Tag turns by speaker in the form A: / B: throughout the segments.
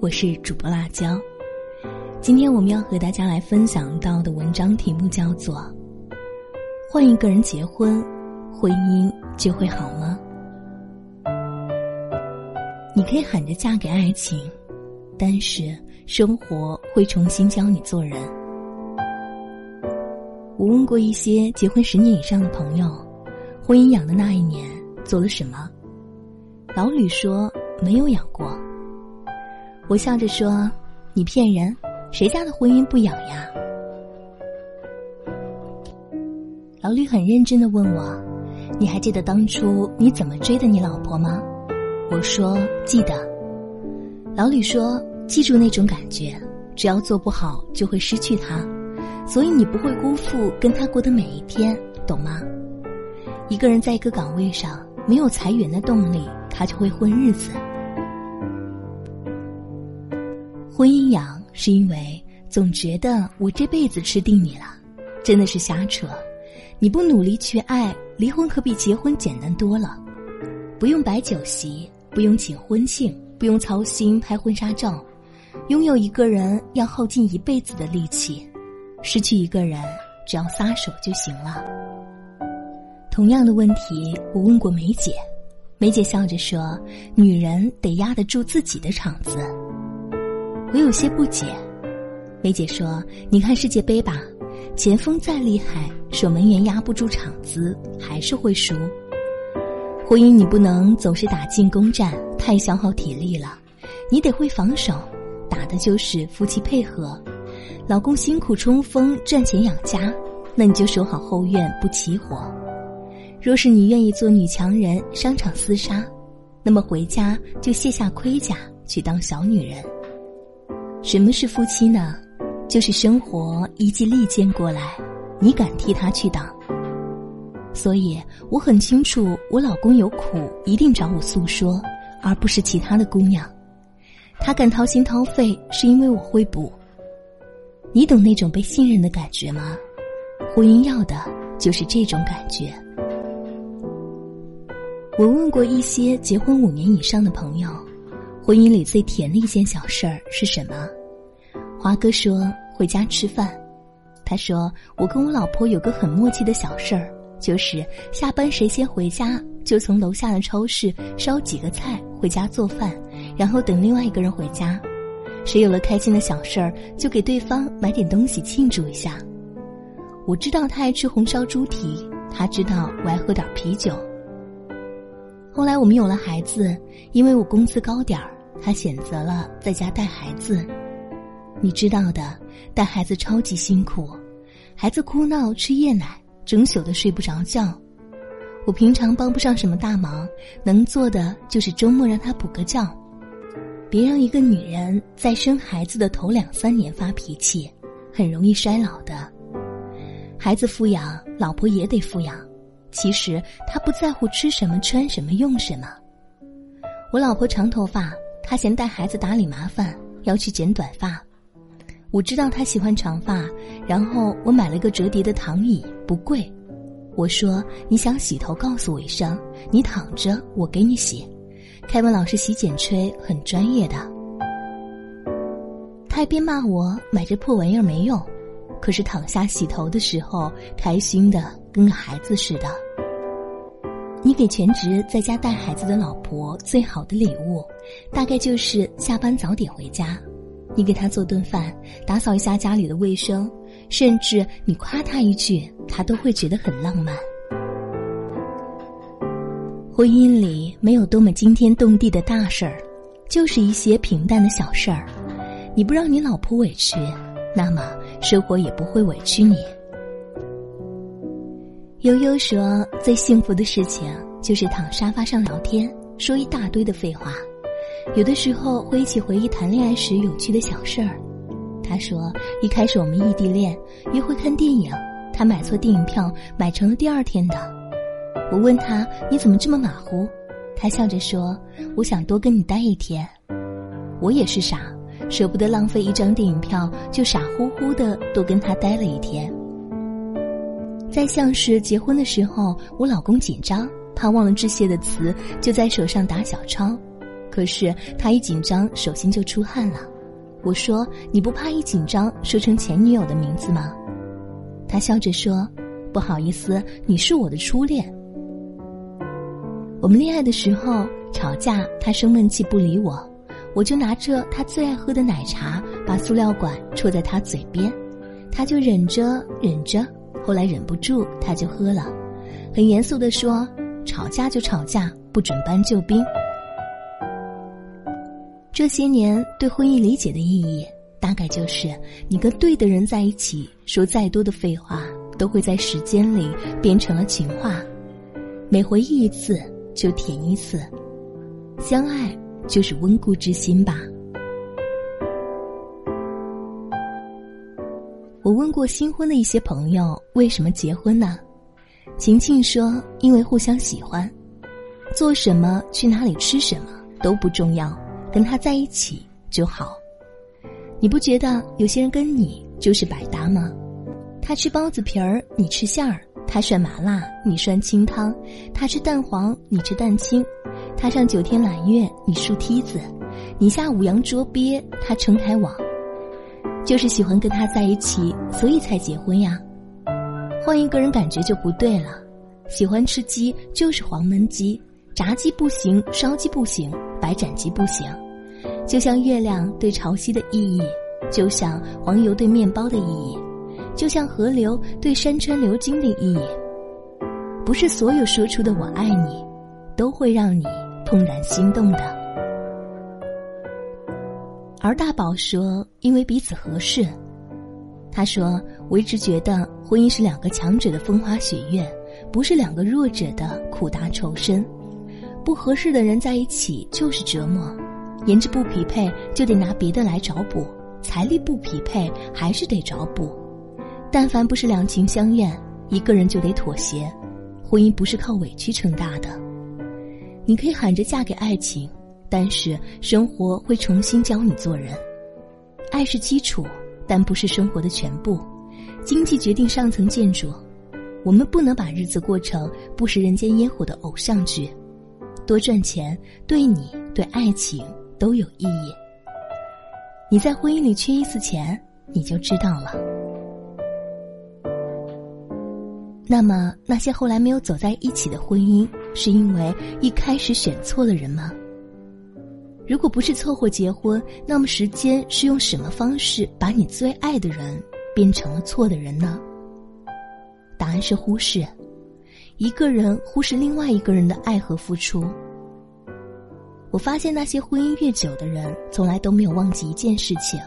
A: 我是主播辣椒。今天我们要和大家来分享到的文章题目叫做《换一个人结婚，婚姻就会好吗？》你可以喊着嫁给爱情，但是生活会重新教你做人。我问过一些结婚十年以上的朋友，婚姻养的那一年做了什么？老吕说没有养过。我笑着说：“你骗人，谁家的婚姻不养呀？”老李很认真的问我：“你还记得当初你怎么追的你老婆吗？”我说：“记得。”老李说：“记住那种感觉，只要做不好就会失去她，所以你不会辜负跟她过的每一天，懂吗？一个人在一个岗位上没有裁员的动力，他就会混日子。”婚姻养是因为总觉得我这辈子吃定你了，真的是瞎扯。你不努力去爱，离婚可比结婚简单多了。不用摆酒席，不用请婚庆，不用操心拍婚纱照。拥有一个人要耗尽一辈子的力气，失去一个人只要撒手就行了。同样的问题，我问过梅姐，梅姐笑着说：“女人得压得住自己的场子。”我有些不解，梅姐说：“你看世界杯吧，前锋再厉害，守门员压不住场子，还是会输。婚姻你不能总是打进攻战，太消耗体力了。你得会防守，打的就是夫妻配合。老公辛苦冲锋赚钱养家，那你就守好后院不起火。若是你愿意做女强人，商场厮杀，那么回家就卸下盔甲去当小女人。”什么是夫妻呢？就是生活一记利剑过来，你敢替他去挡。所以我很清楚，我老公有苦一定找我诉说，而不是其他的姑娘。他敢掏心掏肺，是因为我会补。你懂那种被信任的感觉吗？婚姻要的就是这种感觉。我问过一些结婚五年以上的朋友。婚姻里最甜的一件小事儿是什么？华哥说回家吃饭。他说我跟我老婆有个很默契的小事儿，就是下班谁先回家，就从楼下的超市烧几个菜回家做饭，然后等另外一个人回家。谁有了开心的小事儿，就给对方买点东西庆祝一下。我知道他爱吃红烧猪蹄，他知道我爱喝点啤酒。后来我们有了孩子，因为我工资高点儿。他选择了在家带孩子，你知道的，带孩子超级辛苦，孩子哭闹吃夜奶，整宿的睡不着觉。我平常帮不上什么大忙，能做的就是周末让他补个觉。别让一个女人在生孩子的头两三年发脾气，很容易衰老的。孩子富养，老婆也得富养。其实他不在乎吃什么、穿什么、用什么。我老婆长头发。他嫌带孩子打理麻烦，要去剪短发。我知道他喜欢长发，然后我买了个折叠的躺椅，不贵。我说你想洗头，告诉我一声，你躺着，我给你洗。凯文老师洗剪吹很专业的。他一边骂我买这破玩意儿没用，可是躺下洗头的时候，开心的跟个孩子似的。你给全职在家带孩子的老婆最好的礼物，大概就是下班早点回家。你给她做顿饭，打扫一下家里的卫生，甚至你夸她一句，她都会觉得很浪漫。婚姻里没有多么惊天动地的大事儿，就是一些平淡的小事儿。你不让你老婆委屈，那么生活也不会委屈你。悠悠说：“最幸福的事情就是躺沙发上聊天，说一大堆的废话。有的时候会一起回忆谈恋爱时有趣的小事儿。”他说：“一开始我们异地恋，约会看电影，他买错电影票，买成了第二天的。我问他：‘你怎么这么马虎？’他笑着说：‘我想多跟你待一天。’我也是傻，舍不得浪费一张电影票，就傻乎乎的多跟他待了一天。”在像是结婚的时候，我老公紧张，怕忘了致谢的词，就在手上打小抄。可是他一紧张，手心就出汗了。我说：“你不怕一紧张说成前女友的名字吗？”他笑着说：“不好意思，你是我的初恋。”我们恋爱的时候吵架，他生闷气不理我，我就拿着他最爱喝的奶茶，把塑料管戳在他嘴边，他就忍着忍着，后来忍不住他就喝了，很严肃的说：“吵架就吵架，不准搬救兵。”这些年对婚姻理解的意义，大概就是你跟对的人在一起，说再多的废话，都会在时间里变成了情话，每回忆一次。就甜一次，相爱就是温故知新吧。我问过新婚的一些朋友，为什么结婚呢？晴晴说，因为互相喜欢，做什么、去哪里、吃什么都不重要，跟他在一起就好。你不觉得有些人跟你就是百搭吗？他吃包子皮儿，你吃馅儿。他涮麻辣，你涮清汤；他吃蛋黄，你吃蛋清；他上九天揽月，你竖梯子；你下五洋捉鳖，他撑开网。就是喜欢跟他在一起，所以才结婚呀。换一个人感觉就不对了。喜欢吃鸡就是黄焖鸡，炸鸡不行，烧鸡不行，白斩鸡不行。就像月亮对潮汐的意义，就像黄油对面包的意义。就像河流对山川流经的意义，不是所有说出的“我爱你”，都会让你怦然心动的。而大宝说：“因为彼此合适。”他说：“我一直觉得婚姻是两个强者的风花雪月，不是两个弱者的苦大仇深。不合适的人在一起就是折磨，颜值不匹配就得拿别的来找补，财力不匹配还是得找补。”但凡不是两情相悦，一个人就得妥协。婚姻不是靠委屈撑大的。你可以喊着嫁给爱情，但是生活会重新教你做人。爱是基础，但不是生活的全部。经济决定上层建筑，我们不能把日子过成不食人间烟火的偶像剧。多赚钱对你对爱情都有意义。你在婚姻里缺一次钱，你就知道了。那么，那些后来没有走在一起的婚姻，是因为一开始选错了人吗？如果不是凑合结婚，那么时间是用什么方式把你最爱的人变成了错的人呢？答案是忽视，一个人忽视另外一个人的爱和付出。我发现那些婚姻越久的人，从来都没有忘记一件事情，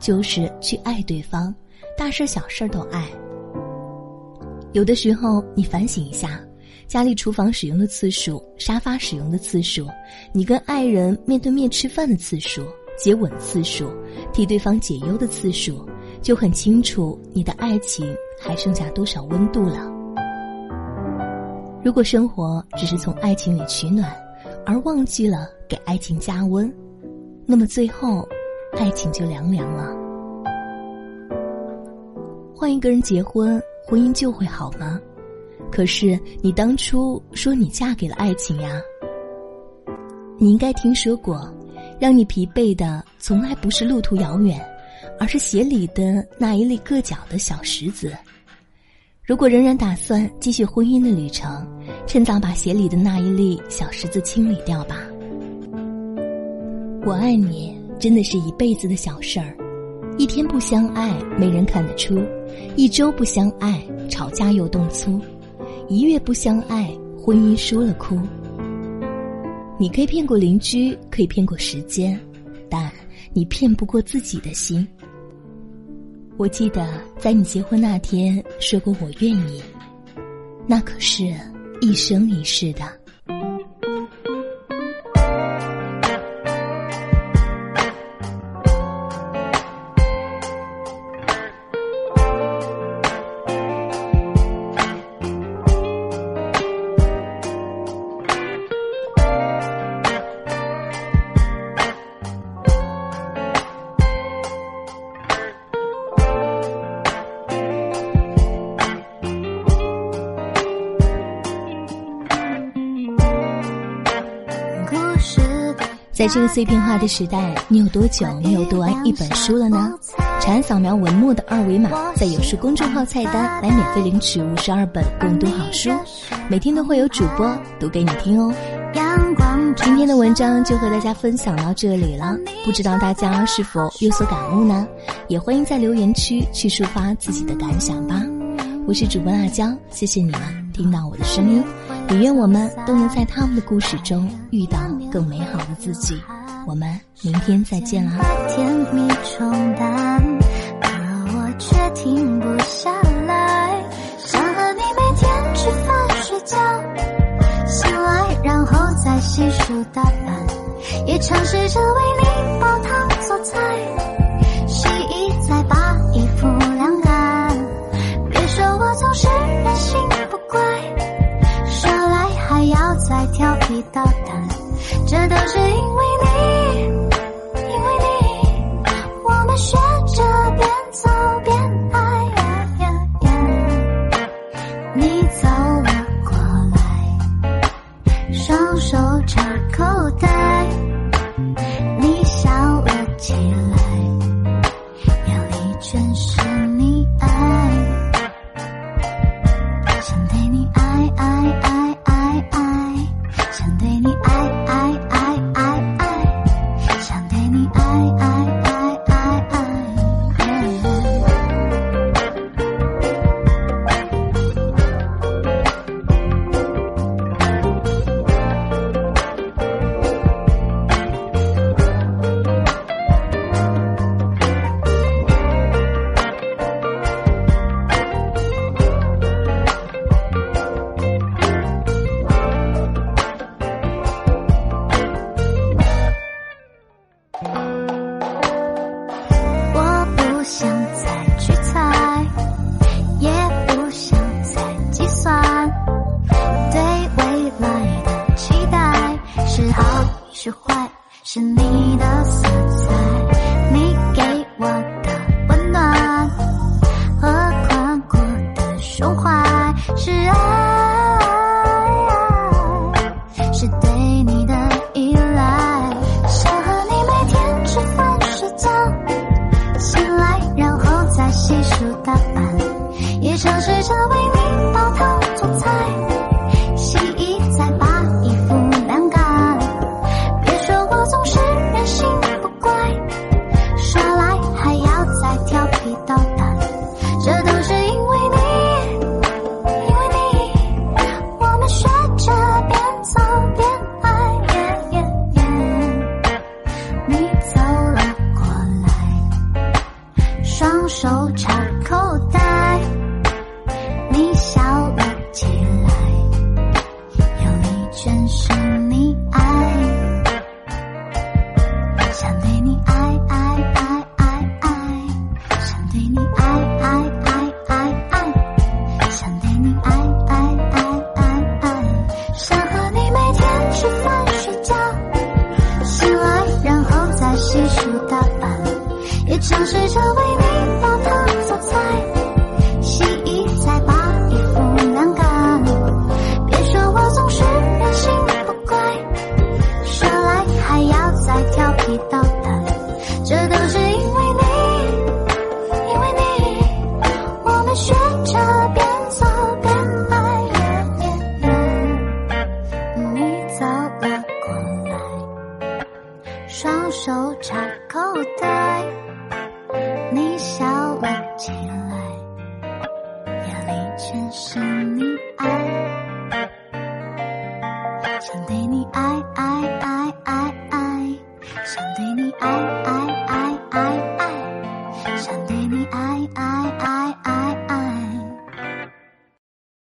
A: 就是去爱对方，大事小事都爱。有的时候，你反省一下，家里厨房使用的次数、沙发使用的次数，你跟爱人面对面吃饭的次数、接吻次数、替对方解忧的次数，就很清楚你的爱情还剩下多少温度了。如果生活只是从爱情里取暖，而忘记了给爱情加温，那么最后，爱情就凉凉了。换一个人结婚。婚姻就会好吗？可是你当初说你嫁给了爱情呀。你应该听说过，让你疲惫的从来不是路途遥远，而是鞋里的那一粒硌脚的小石子。如果仍然打算继续婚姻的旅程，趁早把鞋里的那一粒小石子清理掉吧。我爱你，真的是一辈子的小事儿。一天不相爱，没人看得出；一周不相爱，吵架又动粗；一月不相爱，婚姻输了哭。你可以骗过邻居，可以骗过时间，但你骗不过自己的心。我记得在你结婚那天说过“我愿意”，那可是一生一世的。这个碎片化的时代，你有多久没有读完一本书了呢？长按扫描文末的二维码，在有书公众号菜单来免费领取五十二本共读好书，每天都会有主播读给你听哦。今天的文章就和大家分享到这里了，不知道大家是否有所感悟呢？也欢迎在留言区去抒发自己的感想吧。我是主播辣椒，谢谢你们听到我的声音，也愿我们都能在他们的故事中遇到更美好的自己。我们明天再见啦！
B: 甜蜜冲淡，可我却停不下来，想和你每天吃饭睡觉，醒来然后再洗漱打扮，也尝试着为你煲汤做菜，了是好是坏，是你的色彩，你给我的温暖和宽阔的胸怀是爱，是对你的依赖，想和你每天吃饭睡觉。醒来，然后再洗漱打扮，也尝试着手插口袋，你笑了起来，眼里全是你爱，想对你爱爱爱爱爱，想对你爱爱爱爱爱，想对你爱爱爱爱爱，想和你每天吃饭睡觉，醒来然后再洗漱打扮。也尝试着为你手插口袋，